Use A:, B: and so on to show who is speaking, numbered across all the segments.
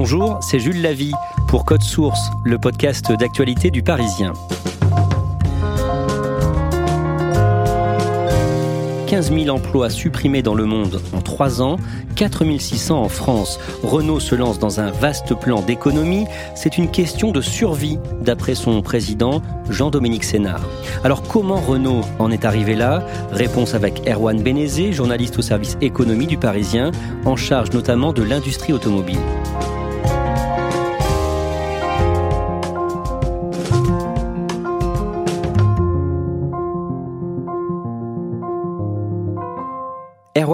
A: Bonjour, c'est Jules Lavie pour Code Source, le podcast d'actualité du Parisien. 15 000 emplois supprimés dans le monde en 3 ans, 4 600 en France. Renault se lance dans un vaste plan d'économie. C'est une question de survie, d'après son président Jean-Dominique Sénard. Alors comment Renault en est arrivé là? Réponse avec Erwan Bénézé, journaliste au service économie du Parisien, en charge notamment de l'industrie automobile.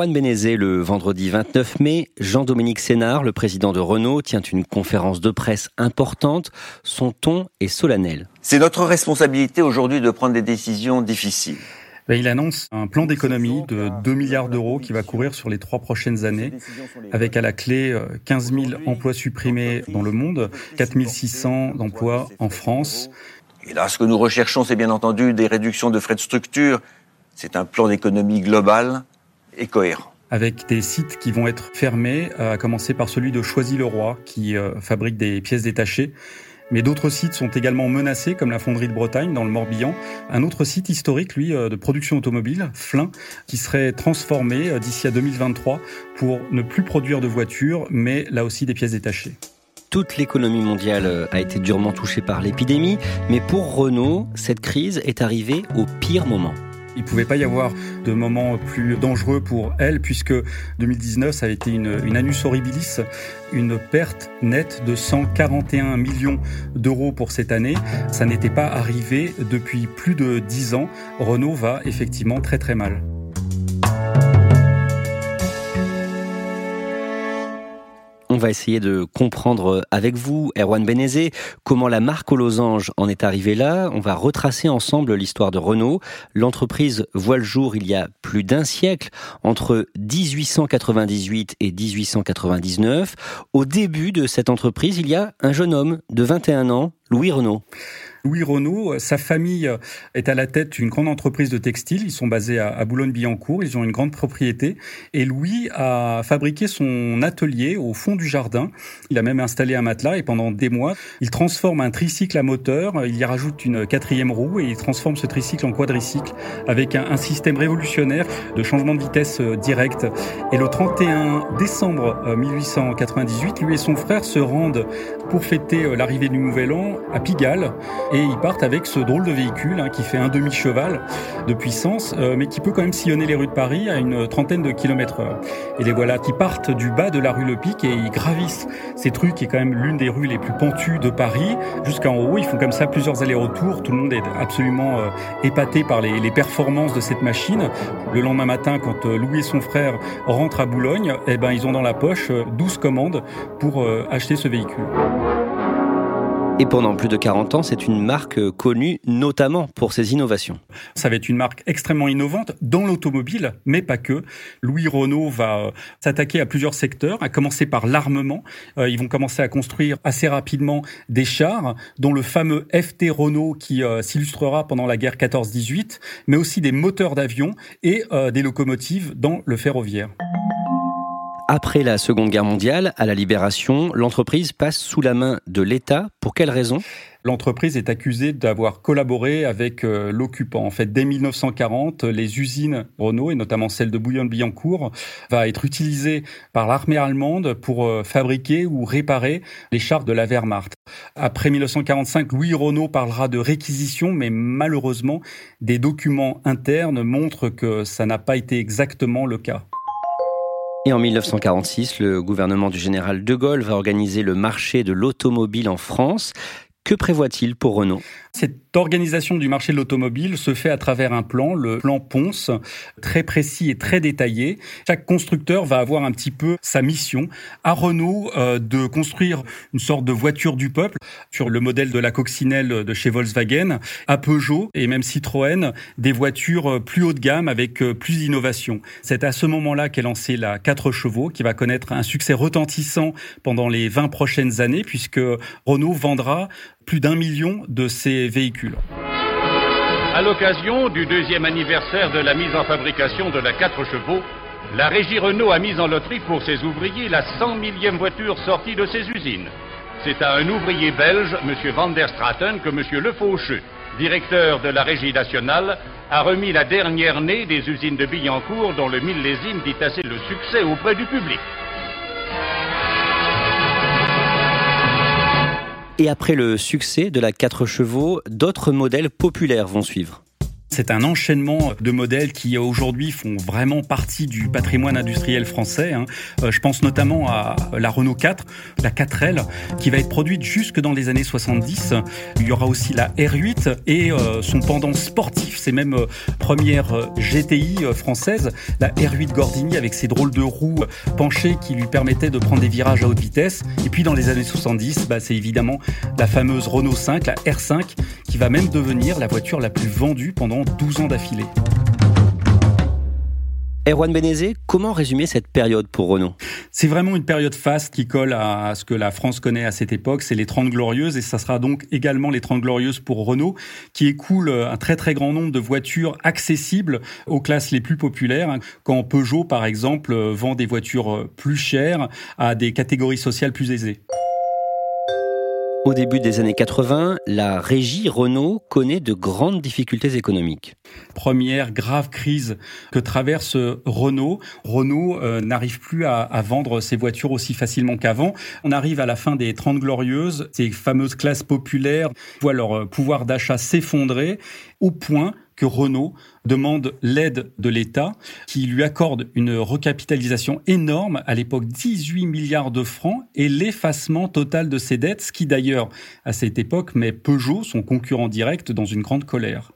A: Le vendredi 29 mai, Jean-Dominique Sénard, le président de Renault, tient une conférence de presse importante. Son ton est solennel.
B: C'est notre responsabilité aujourd'hui de prendre des décisions difficiles.
C: Ben, il annonce un plan d'économie de 2 milliards d'euros qui va courir sur les trois prochaines années, avec à la clé 15 euh, 000 emplois supprimés dans le monde, 4 600 d'emplois en France.
B: Et là, ce que nous recherchons, c'est bien entendu des réductions de frais de structure. C'est un plan d'économie global et cohérent
C: avec des sites qui vont être fermés, à commencer par celui de Choisy-le-Roi, qui euh, fabrique des pièces détachées. Mais d'autres sites sont également menacés, comme la fonderie de Bretagne, dans le Morbihan. Un autre site historique, lui, euh, de production automobile, Flin, qui serait transformé euh, d'ici à 2023 pour ne plus produire de voitures, mais là aussi des pièces détachées.
A: Toute l'économie mondiale a été durement touchée par l'épidémie, mais pour Renault, cette crise est arrivée au pire moment.
C: Il pouvait pas y avoir de moment plus dangereux pour elle, puisque 2019, ça a été une, une annus horribilis, une perte nette de 141 millions d'euros pour cette année. Ça n'était pas arrivé depuis plus de 10 ans. Renault va effectivement très très mal.
A: On va essayer de comprendre avec vous, Erwan Benezé, comment la marque aux losanges en est arrivée là. On va retracer ensemble l'histoire de Renault. L'entreprise voit le jour il y a plus d'un siècle, entre 1898 et 1899. Au début de cette entreprise, il y a un jeune homme de 21 ans, Louis Renault.
C: Louis Renault, sa famille est à la tête d'une grande entreprise de textile. Ils sont basés à Boulogne-Billancourt. Ils ont une grande propriété. Et Louis a fabriqué son atelier au fond du jardin. Il a même installé un matelas et pendant des mois, il transforme un tricycle à moteur. Il y rajoute une quatrième roue et il transforme ce tricycle en quadricycle avec un, système révolutionnaire de changement de vitesse euh, direct. Et le 31 décembre 1898, euh, lui et son frère se rendent pour fêter euh, l'arrivée du Nouvel An à Pigalle et ils partent avec ce drôle de véhicule hein, qui fait un demi-cheval de puissance, euh, mais qui peut quand même sillonner les rues de Paris à une trentaine de kilomètres heure. Et les voilà qui partent du bas de la rue Le Pic et ils gravissent cette rue qui est quand même l'une des rues les plus pentues de Paris jusqu'en haut. Ils font comme ça plusieurs allers-retours. Tout le monde est absolument euh, épaté par les, performances de cette machine. Le lendemain matin, quand euh, Louis et son frère rentrent à Boulogne, eh ben, ils ont dans la poche 12 commandes pour acheter ce véhicule.
A: Et pendant plus de 40 ans, c'est une marque connue notamment pour ses innovations.
C: Ça va être une marque extrêmement innovante dans l'automobile, mais pas que. Louis Renault va euh, s'attaquer à plusieurs secteurs, à commencer par l'armement. Euh, ils vont commencer à construire assez rapidement des chars, dont le fameux FT Renault qui euh, s'illustrera pendant la guerre 14-18, mais aussi des moteurs d'avion et des locomotives dans le ferroviaire.
A: Après la Seconde Guerre mondiale, à la Libération, l'entreprise passe sous la main de l'État. Pour quelles raisons
C: L'entreprise est accusée d'avoir collaboré avec euh, l'occupant. En fait, dès 1940, les usines Renault, et notamment celle de Bouillon-Billancourt, va être utilisée par l'armée allemande pour euh, fabriquer ou réparer les chars de la Wehrmacht. Après 1945, Louis Renault parlera de réquisition, mais malheureusement, des documents internes montrent que ça n'a pas été exactement le cas.
A: Et en 1946, le gouvernement du général de Gaulle va organiser le marché de l'automobile en France. Que prévoit-il pour Renault?
C: Organisation du marché de l'automobile se fait à travers un plan, le plan Ponce, très précis et très détaillé. Chaque constructeur va avoir un petit peu sa mission. À Renault, euh, de construire une sorte de voiture du peuple sur le modèle de la coccinelle de chez Volkswagen. À Peugeot et même Citroën, des voitures plus haut de gamme avec euh, plus d'innovation. C'est à ce moment-là qu'est lancée la 4 chevaux qui va connaître un succès retentissant pendant les 20 prochaines années puisque Renault vendra plus d'un million de ces véhicules.
D: À l'occasion du deuxième anniversaire de la mise en fabrication de la 4 chevaux, la régie Renault a mis en loterie pour ses ouvriers la 100 millième voiture sortie de ses usines. C'est à un ouvrier belge, M. Van der Straten, que M. Le Faucheux, directeur de la régie nationale, a remis la dernière née des usines de Billancourt dont le millésime dit assez le succès auprès du public.
A: Et après le succès de la 4 chevaux, d'autres modèles populaires vont suivre.
C: C'est un enchaînement de modèles qui aujourd'hui font vraiment partie du patrimoine industriel français. Hein. Euh, je pense notamment à la Renault 4, la 4L, qui va être produite jusque dans les années 70. Il y aura aussi la R8 et euh, son pendant sportif, c'est même euh, première GTI française, la R8 Gordini avec ses drôles de roues penchées qui lui permettaient de prendre des virages à haute vitesse. Et puis dans les années 70, bah, c'est évidemment la fameuse Renault 5, la R5, qui va même devenir la voiture la plus vendue pendant 12 ans d'affilée.
A: Erwan Benezé, comment résumer cette période pour Renault?
C: C'est vraiment une période faste qui colle à ce que la France connaît à cette époque, c'est les 30 glorieuses et ça sera donc également les 30 glorieuses pour Renault qui écoule un très très grand nombre de voitures accessibles aux classes les plus populaires quand Peugeot par exemple vend des voitures plus chères à des catégories sociales plus aisées.
A: Au début des années 80, la régie Renault connaît de grandes difficultés économiques.
C: Première grave crise que traverse Renault. Renault euh, n'arrive plus à, vendre ses voitures aussi facilement qu'avant. On arrive à la fin des 30 glorieuses. Ces fameuses classes populaires voient leur pouvoir d'achat s'effondrer au point que Renault demande l'aide de l'État, qui lui accorde une recapitalisation énorme, à l'époque 18 milliards de francs, et l'effacement total de ses dettes, ce qui d'ailleurs, à cette époque, met Peugeot, son concurrent direct, dans une grande colère.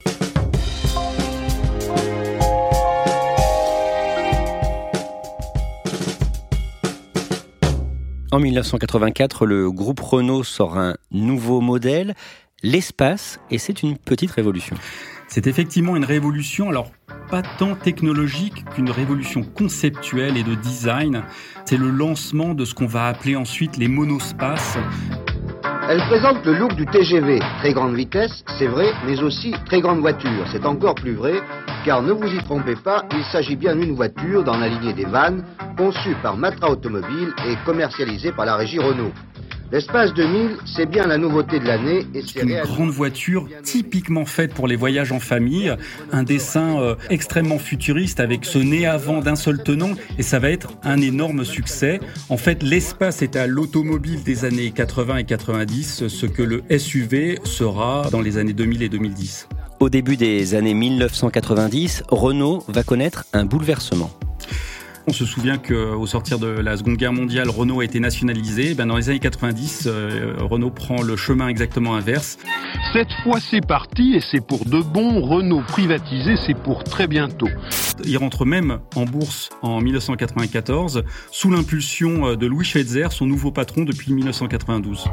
A: En 1984, le groupe Renault sort un nouveau modèle, l'espace, et c'est une petite révolution.
C: C'est effectivement une révolution, alors pas tant technologique qu'une révolution conceptuelle et de design. C'est le lancement de ce qu'on va appeler ensuite les monospaces.
E: Elle présente le look du TGV, très grande vitesse, c'est vrai, mais aussi très grande voiture. C'est encore plus vrai, car ne vous y trompez pas, il s'agit bien d'une voiture dans la lignée des vannes, conçue par Matra Automobile et commercialisée par la régie Renault. L'espace 2000, c'est bien la nouveauté de l'année.
C: C'est une grande voiture typiquement faite pour les voyages en famille, un dessin euh, extrêmement futuriste avec ce nez avant d'un seul tenant et ça va être un énorme succès. En fait, l'espace est à l'automobile des années 80 et 90, ce que le SUV sera dans les années 2000 et 2010.
A: Au début des années 1990, Renault va connaître un bouleversement.
C: On se souvient qu'au sortir de la Seconde Guerre mondiale, Renault a été nationalisé. Ben, dans les années 90, euh, Renault prend le chemin exactement inverse.
F: Cette fois, c'est parti et c'est pour de bon. Renault privatisé, c'est pour très bientôt.
C: Il rentre même en bourse en 1994 sous l'impulsion euh, de Louis Schweitzer, son nouveau patron depuis 1992.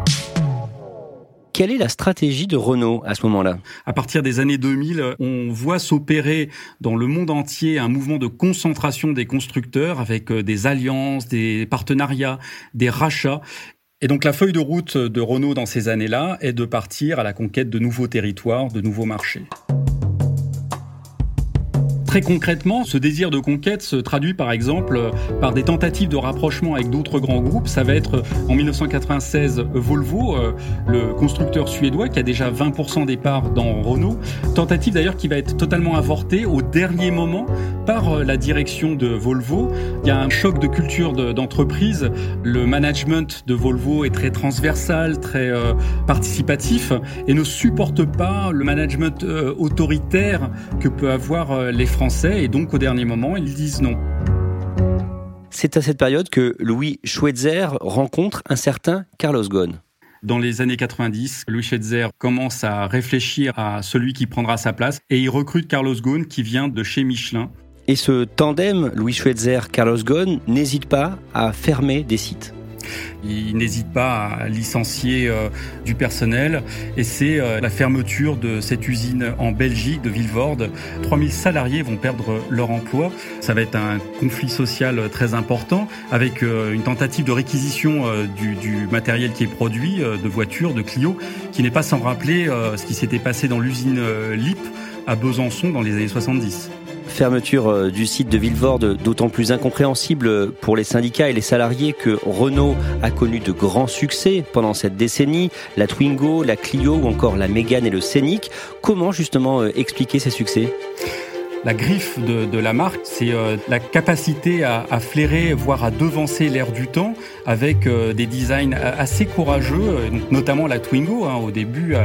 A: Quelle est la stratégie de Renault à ce moment-là?
C: À partir des années 2000, on voit s'opérer dans le monde entier un mouvement de concentration des constructeurs avec euh, des alliances, des partenariats, des rachats. Et donc la feuille de route de Renault dans ces années-là est de partir à la conquête de nouveaux territoires, de nouveaux marchés. Très concrètement, ce désir de conquête se traduit par exemple par des tentatives de rapprochement avec d'autres grands groupes. Ça va être en 1996 Volvo, euh, le constructeur suédois qui a déjà 20% des parts dans Renault. Tentative d'ailleurs qui va être totalement avortée au dernier moment par euh, la direction de Volvo. Il y a un choc de culture d'entreprise. le management de Volvo est très transversal, très euh, participatif et ne supporte pas le management autoritaire que peut avoir les Français et donc au dernier moment, ils disent non.
A: C'est à cette période que Louis Schweitzer rencontre un certain Carlos Ghosn.
C: Dans les années 90, Louis Schweitzer commence à réfléchir à celui qui prendra sa place et il recrute Carlos Ghosn qui vient de chez Michelin.
A: Et ce tandem, Louis Schweitzer, Carlos Ghosn, n'hésite pas à fermer des sites.
C: Il n'hésite pas à licencier euh, du personnel et c'est euh, la fermeture de cette usine en Belgique, de Villevorde. 3000 salariés vont perdre leur emploi. Ça va être un conflit social très important avec euh, une tentative de réquisition du, du matériel qui est produit, de voitures, de Clio, qui n'est pas sans rappeler ce qui s'était passé dans l'usine LIP à Besançon dans les années 70
A: fermeture euh, du site de Villevorde d'autant plus incompréhensible pour les syndicats et les salariés que Renault a connu de grands succès pendant cette décennie, la Twingo, la Clio ou encore la Mégane et le Scénic. Comment justement euh, expliquer ces succès?
C: La griffe de, la marque, c'est euh, la capacité à, flairer, voire à devancer l'air du temps avec euh, des designs assez courageux, euh, notamment la Twingo. Hein, au début,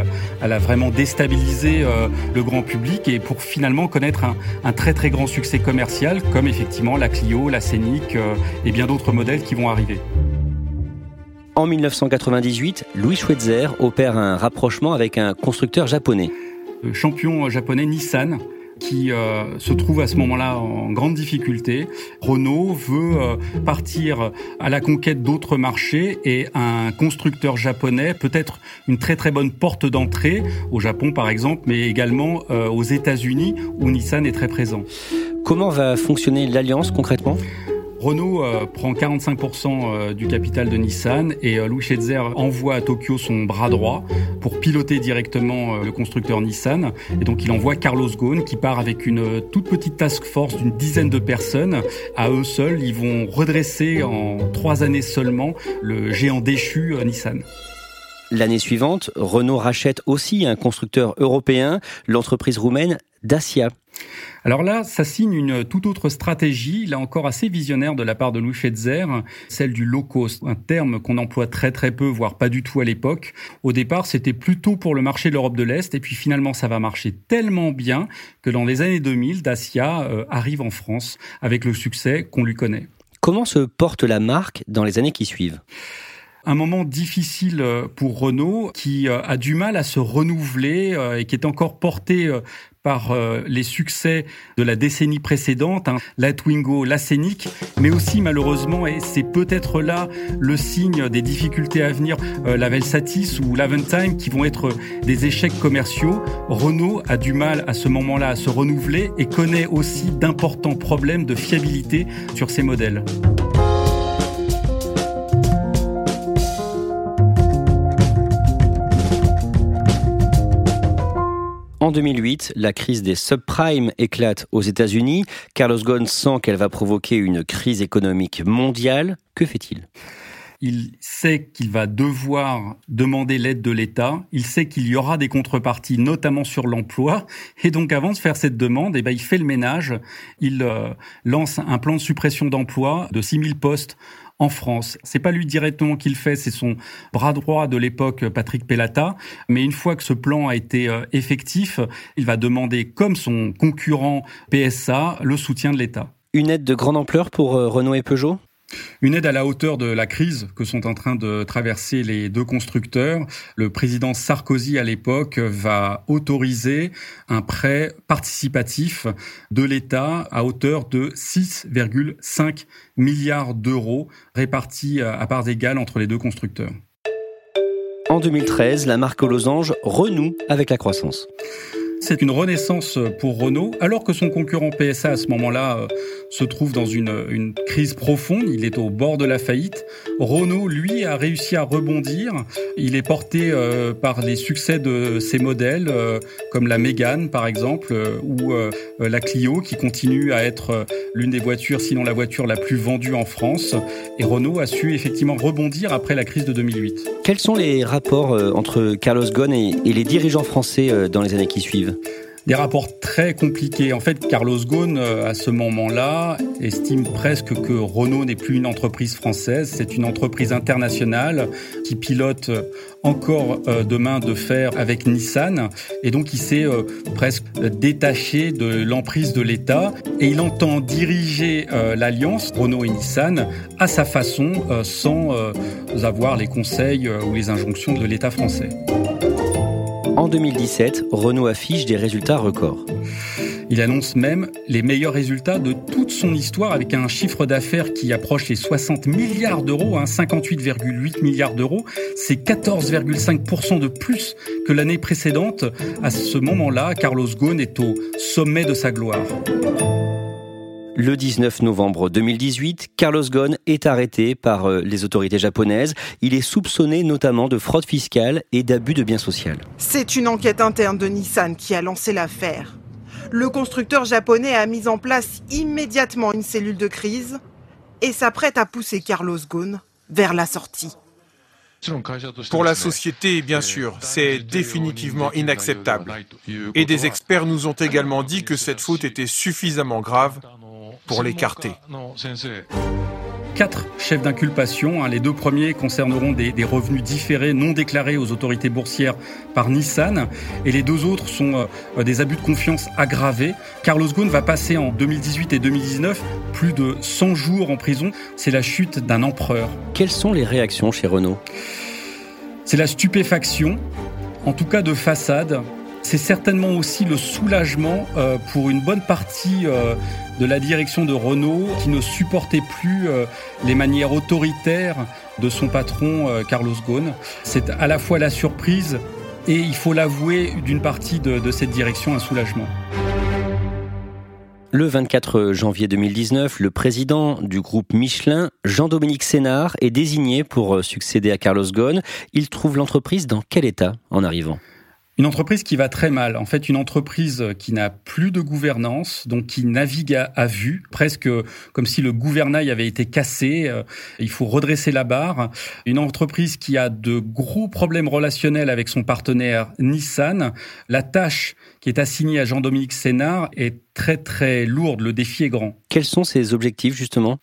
C: elle a vraiment déstabilisé le grand public et pour finalement connaître un, très très grand succès commercial, comme effectivement la Clio, la Scénic et bien d'autres modèles qui vont arriver.
A: En 1998, Louis Schweitzer opère un rapprochement avec un constructeur japonais.
C: Le champion japonais Nissan qui euh, se trouve à ce moment-là en grande difficulté. Renault veut euh, partir à la conquête d'autres marchés et un constructeur japonais peut être une très très bonne porte d'entrée au Japon par exemple, mais également euh, aux États-Unis où Nissan est très présent.
A: Comment va fonctionner l'alliance concrètement?
C: Renault euh, prend 45% euh, du capital de Nissan et euh, Louis Schweitzer envoie à Tokyo son bras droit pour piloter directement le constructeur Nissan. Et donc il envoie Carlos Ghosn qui part avec une toute petite task force d'une dizaine de personnes. À eux seuls, ils vont redresser en trois années seulement le géant déchu Nissan.
A: L'année suivante, Renault rachète aussi un constructeur européen, l'entreprise roumaine Dacia.
C: Alors là, ça signe une toute autre stratégie, là encore assez visionnaire de la part de Louis Schweitzer, celle du low cost, un terme qu'on emploie très très peu, voire pas du tout à l'époque. Au départ, c'était plutôt pour le marché de l'Europe de l'Est, et puis finalement, ça va marcher tellement bien que dans les années 2000, Dacia euh, arrive en France avec le succès qu'on lui connaît.
A: Comment se porte la marque dans les années qui suivent?
C: Un moment difficile euh, pour Renault qui euh, a du mal à se renouveler et qui est encore porté par euh, les succès de la décennie précédente, hein, la la Scénic, mais aussi malheureusement, et c'est peut-être là le signe des difficultés à venir, euh, la Velsatis ou l'Aventime qui vont être des échecs commerciaux. Renault a du mal à ce moment-là à se renouveler et connaît aussi d'importants problèmes de fiabilité sur ses modèles.
A: En 2008, la crise des subprimes éclate aux États-Unis. Carlos Ghosn sent qu'elle va provoquer une crise économique mondiale. Que fait-il?
C: Il sait qu'il va devoir demander l'aide de l'État, il sait qu'il y aura des contreparties, notamment sur l'emploi, et donc avant de faire cette demande, eh ben, il fait le ménage, il euh, lance un plan de suppression d'emplois de 6000 postes en France. C'est pas lui directement qui le fait, c'est son bras droit de l'époque, Patrick Pellata. Mais une fois que ce plan a été euh, effectif, il va demander, comme son concurrent PSA, le soutien de l'État.
A: Une aide de grande ampleur pour euh, Renault et Peugeot?
C: Une aide à la hauteur de la crise que sont en train de traverser les deux constructeurs. Le président Sarkozy à l'époque va autoriser un prêt participatif de l'État à hauteur de 6,5 milliards d'euros répartis à parts égales entre les deux constructeurs.
A: En 2013, la marque aux losanges renoue avec la croissance.
C: C'est une renaissance pour Renault, alors que son concurrent PSA à ce moment-là euh, se trouve dans une, crise profonde, il est au bord de la faillite. Renault, lui, a réussi à rebondir. Il est porté euh, par les succès de ses modèles, euh, comme la Mégane par exemple, ou la Clio, qui continue à être l'une des voitures, sinon la voiture la plus vendue en France. Et Renault a su effectivement rebondir après la crise de 2008.
A: Quels sont les rapports entre Carlos Ghosn et les dirigeants français dans les années qui suivent?
C: Des rapports très compliqués. En fait, Carlos Ghosn, euh, à ce moment-là, estime presque que Renault n'est plus une entreprise française, c'est une entreprise internationale qui pilote euh, encore euh, demain de fer avec Nissan. Et donc, il s'est presque détaché de l'emprise de l'État et il entend diriger l'alliance Renault et Nissan à sa façon, sans avoir les conseils ou les injonctions de l'État français.
A: En 2017, Renault affiche des résultats records.
C: Il annonce même les meilleurs résultats de toute son histoire avec un chiffre d'affaires qui approche les 60 milliards d'euros, 58,8 hein, milliards d'euros. C'est 14,5% de plus que l'année précédente. À ce moment-là, Carlos Ghosn est au sommet de sa gloire.
A: Le 19 novembre 2018, Carlos Ghosn est arrêté par euh, les autorités japonaises. Il est soupçonné notamment de fraude fiscale et d'abus de biens sociaux.
G: C'est une enquête interne de Nissan qui a lancé l'affaire. Le constructeur japonais a mis en place immédiatement une cellule de crise et s'apprête à pousser Carlos Ghosn vers la sortie.
H: Pour la société, bien sûr, c'est définitivement inacceptable. Et des experts nous ont également dit que cette faute était suffisamment grave pour l'écarter.
C: Quatre chefs d'inculpation. Hein. Les deux premiers concerneront des, revenus différés non déclarés aux autorités boursières par Nissan. Et les deux autres sont euh, des abus de confiance aggravés. Carlos Ghosn va passer en 2018 et 2019 plus de 100 jours en prison. C'est la chute d'un empereur.
A: Quelles sont les réactions chez Renault?
C: C'est la stupéfaction, en tout cas de façade. C'est certainement aussi le soulagement euh, pour une bonne partie euh, de la direction de Renault qui ne supportait plus euh, les manières autoritaires de son patron Carlos Ghosn. C'est à la fois la surprise et, il faut l'avouer, d'une partie de, de cette direction un soulagement.
A: Le 24 janvier 2019, le président du groupe Michelin, Jean-Dominique Sénard, est désigné pour succéder à Carlos Ghosn. Il trouve l'entreprise dans quel état en arrivant?
C: Une entreprise qui va très mal. En fait, une entreprise qui n'a plus de gouvernance, donc qui navigue à, vue, presque comme si le gouvernail avait été cassé. Euh, il faut redresser la barre. Une entreprise qui a de gros problèmes relationnels avec son partenaire Nissan. La tâche qui est assignée à Jean-Dominique Sénard est très très lourde. Le défi est grand.
A: Quels sont ses objectifs justement?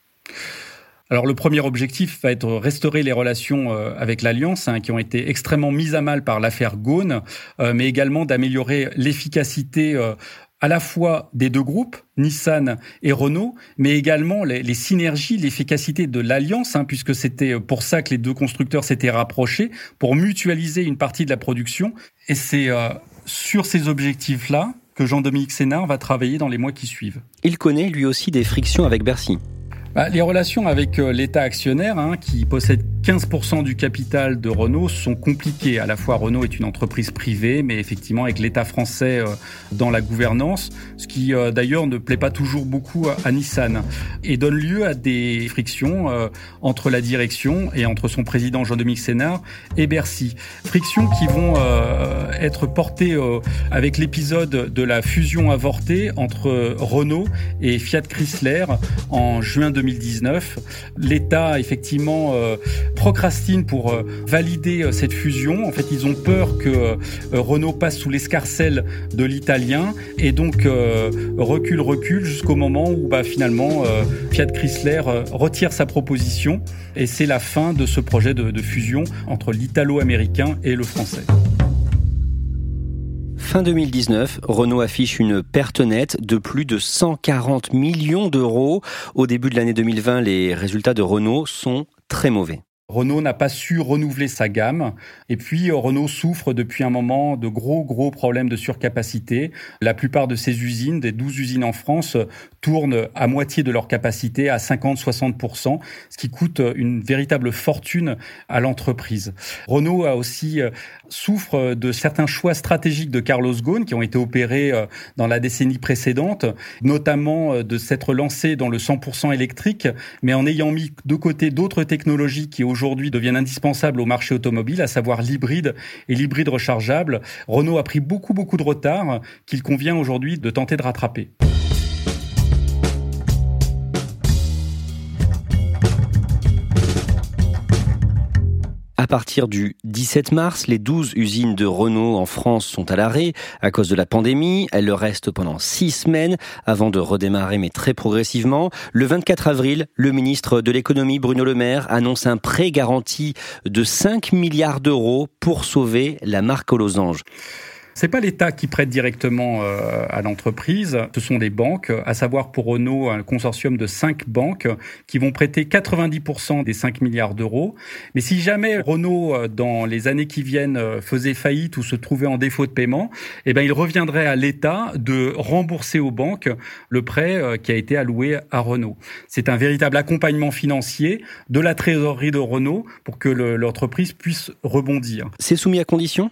C: Alors le premier objectif va être restaurer les relations euh, avec l'Alliance, hein, qui ont été extrêmement mises à mal par l'affaire Gaune, euh, mais également d'améliorer l'efficacité euh, à la fois des deux groupes, Nissan et Renault, mais également les, synergies, l'efficacité de l'alliance, hein, puisque c'était pour ça que les deux constructeurs s'étaient rapprochés, pour mutualiser une partie de la production. Et c'est sur ces objectifs-là que Jean-Dominique Sénard va travailler dans les mois qui suivent.
A: Il connaît lui aussi des frictions avec Bercy.
C: Bah, les relations avec euh, l'État actionnaire, hein, qui possède 15% du capital de Renault, sont compliquées. À la fois, Renault est une entreprise privée, mais effectivement avec l'État français euh, dans la gouvernance, ce qui euh, d'ailleurs ne plaît pas toujours beaucoup à, Nissan, et donne lieu à des frictions entre la direction et entre son président Jean-Dominique Sénard et Bercy. Frictions qui vont être portées avec l'épisode de la fusion avortée entre Renault et Fiat Chrysler en juin 2019. L'État, effectivement, euh, procrastine pour euh, valider euh, cette fusion. En fait, ils ont peur que Renault passe sous l'escarcelle de l'italien et donc recule, recule jusqu'au moment où bah, finalement Fiat Chrysler retire sa proposition et c'est la fin de ce projet de fusion entre l'italo-américain et le français.
A: Fin 2019, Renault affiche une perte nette de plus de 140 millions d'euros. Au début de l'année 2020, les résultats de Renault sont très mauvais.
C: Renault n'a pas su renouveler sa gamme. Et puis, Renault souffre depuis un moment de gros, gros problèmes de surcapacité. La plupart de ses usines, des 12 usines en France, tournent à moitié de leur capacité, à 50-60%, ce qui coûte une véritable fortune à l'entreprise. Renault a aussi euh, souffre de certains choix stratégiques de Carlos Ghosn qui ont été opérés euh, dans la décennie précédente, notamment euh, de s'être lancé dans le 100% électrique, mais en ayant mis de côté d'autres technologies qui aujourd'hui deviennent indispensables au marché automobile, à savoir l'hybride et l'hybride rechargeable. Renault a pris beaucoup beaucoup de retard qu'il convient aujourd'hui de tenter de rattraper.
A: À partir du 17 mars, les 12 usines de Renault en France sont à l'arrêt à cause de la pandémie. Elles le restent pendant six semaines avant de redémarrer, mais très progressivement. Le 24 avril, le ministre de l'économie Bruno Le Maire annonce un prêt garanti de 5 milliards d'euros pour sauver la marque aux losanges.
C: C'est pas l'État qui prête directement euh, à l'entreprise, ce sont des banques, à savoir pour Renault un consortium de cinq banques qui vont prêter 90% des 5 milliards d'euros. Mais si jamais Renault, euh, dans les années qui viennent, euh, faisait faillite ou se trouvait en défaut de paiement, eh ben, il reviendrait à l'État de rembourser aux banques le prêt qui a été alloué à Renault. C'est un véritable accompagnement financier de la trésorerie de Renault pour que l'entreprise puisse rebondir.
A: C'est soumis à condition?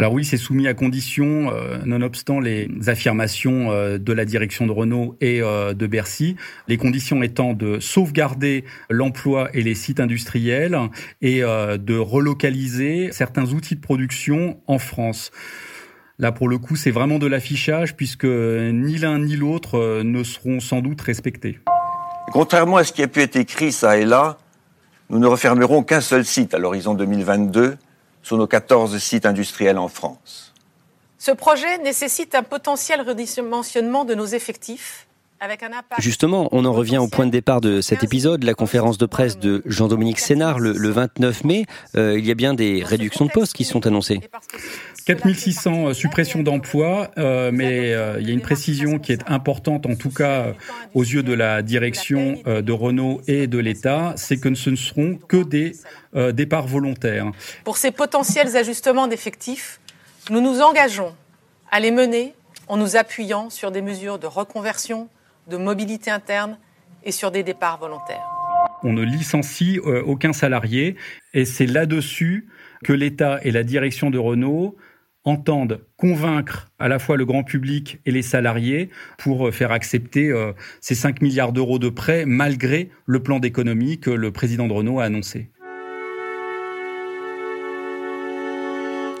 C: Alors oui, c'est soumis à condition, euh, nonobstant les affirmations euh, de la direction de Renault et euh, de Bercy, les conditions étant de sauvegarder l'emploi et les sites industriels et de relocaliser certains outils de production en France. Là, pour le coup, c'est vraiment de l'affichage puisque ni l'un ni l'autre ne seront sans doute respectés.
B: Contrairement à ce qui a pu être écrit ça et là, nous ne refermerons qu'un seul site à l'horizon 2022 sur nos 14 sites industriels en France.
I: Ce projet nécessite un potentiel redimensionnement de nos effectifs. Avec un impact
A: Justement, on en revient au point de départ de cet épisode, la conférence de presse de Jean-Dominique Sénard le, 29 mai. Euh, il y a bien des réductions de postes qui sont annoncées.
C: 4600 euh, suppressions d'emplois, euh, mais il y a une précision qui est importante, en tout cas aux yeux de la direction de Renault et de l'État, c'est que ce ne seront que des départs volontaires.
I: Pour ces potentiels ajustements d'effectifs, nous nous engageons à les mener en nous appuyant sur des mesures de reconversion, de mobilité interne et sur des départs volontaires.
C: On ne licencie aucun salarié et c'est là-dessus que l'État et la direction de Renault entendent convaincre à la fois le grand public et les salariés pour euh, faire accepter euh, ces 5 milliards d'euros de prêts malgré le plan d'économie que le président de Renault a annoncé.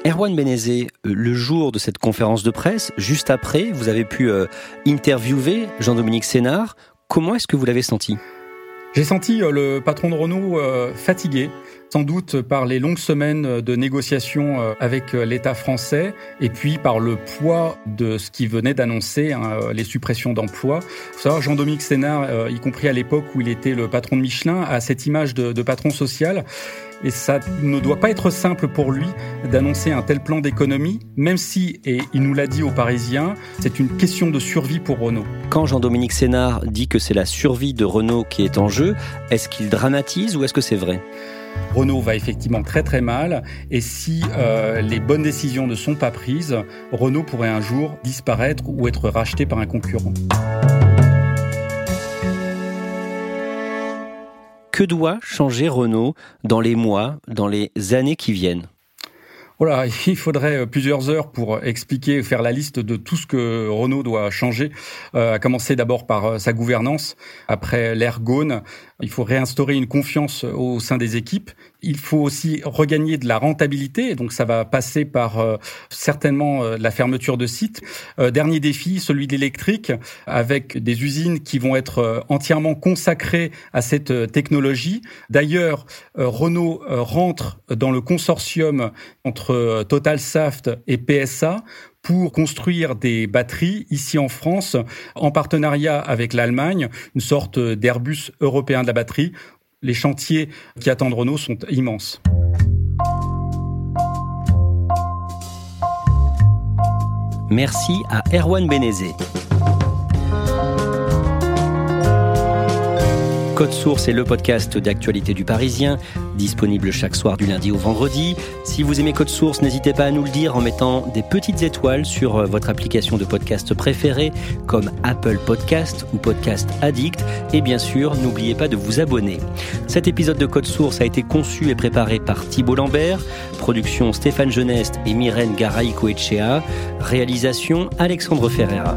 A: Erwan Benezé, euh, le jour de cette conférence de presse, juste après, vous avez pu interviewer Jean-Dominique Sénard. Comment est-ce que vous l'avez senti?
C: J'ai senti le patron de Renault fatigué, sans doute par les longues semaines de négociations euh, avec euh, l'État français et puis par le poids de ce qui venait d'annoncer hein, euh, les suppressions d'emplois. savoir, Jean-Dominique Sénard, y compris à l'époque où il était le patron de Michelin, a cette image de, de patron social. Et ça ne doit pas être simple pour lui d'annoncer un tel plan d'économie, même si, et il nous l'a dit aux Parisiens, c'est une question de survie pour Renault.
A: Quand Jean-Dominique Sénard dit que c'est la survie de Renault qui est en jeu, est-ce qu'il dramatise ou est-ce que c'est vrai?
C: Renault va effectivement très très mal et si euh, les bonnes décisions ne sont pas prises, Renault pourrait un jour disparaître ou être racheté par un concurrent.
A: Que doit changer Renault dans les mois, dans les années qui viennent?
C: Voilà, il faudrait euh, plusieurs heures pour expliquer, faire la liste de tout ce que Renault doit changer, euh, à commencer d'abord par sa gouvernance, après l'ergone. Il faut réinstaurer une confiance au sein des équipes. Il faut aussi regagner de la rentabilité, donc ça va passer par certainement la fermeture de sites. dernier défi, celui de l'électrique, avec des usines qui vont être entièrement consacrées à cette technologie. D'ailleurs, Renault rentre dans le consortium entre euh, Total Saft et PSA pour construire des batteries ici en France en partenariat avec l'Allemagne, une sorte d'Airbus européen de la batterie. Les chantiers qui attendent Renault sont immenses.
A: Merci à Erwan Benezé. Code Source est le podcast d'actualité du Parisien, disponible chaque soir du lundi au vendredi. Si vous aimez Code Source, n'hésitez pas à nous le dire en mettant des petites étoiles sur euh, votre application de podcast préférée, comme Apple Podcast ou Podcast Addict. Et bien sûr, n'oubliez pas de vous abonner. Cet épisode de Code Source a été conçu et préparé par Thibault Lambert, production Stéphane Geneste et Myrène Garay-Coetchea, réalisation Alexandre Ferreira.